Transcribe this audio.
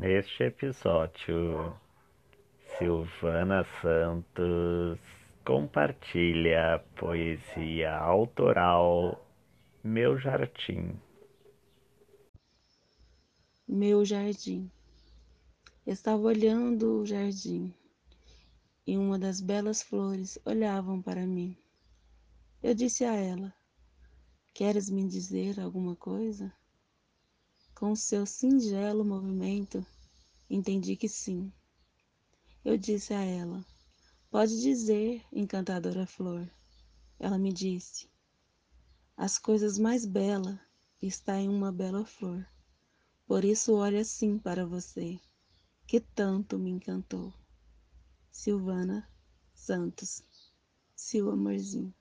Neste episódio, Silvana Santos compartilha a poesia autoral Meu Jardim. Meu jardim. Estava olhando o jardim e uma das belas flores olhavam para mim. Eu disse a ela: Queres me dizer alguma coisa? Com seu singelo movimento, entendi que sim. Eu disse a ela: Pode dizer, encantadora flor. Ela me disse: As coisas mais belas está em uma bela flor. Por isso olho assim para você, que tanto me encantou. Silvana Santos, seu amorzinho.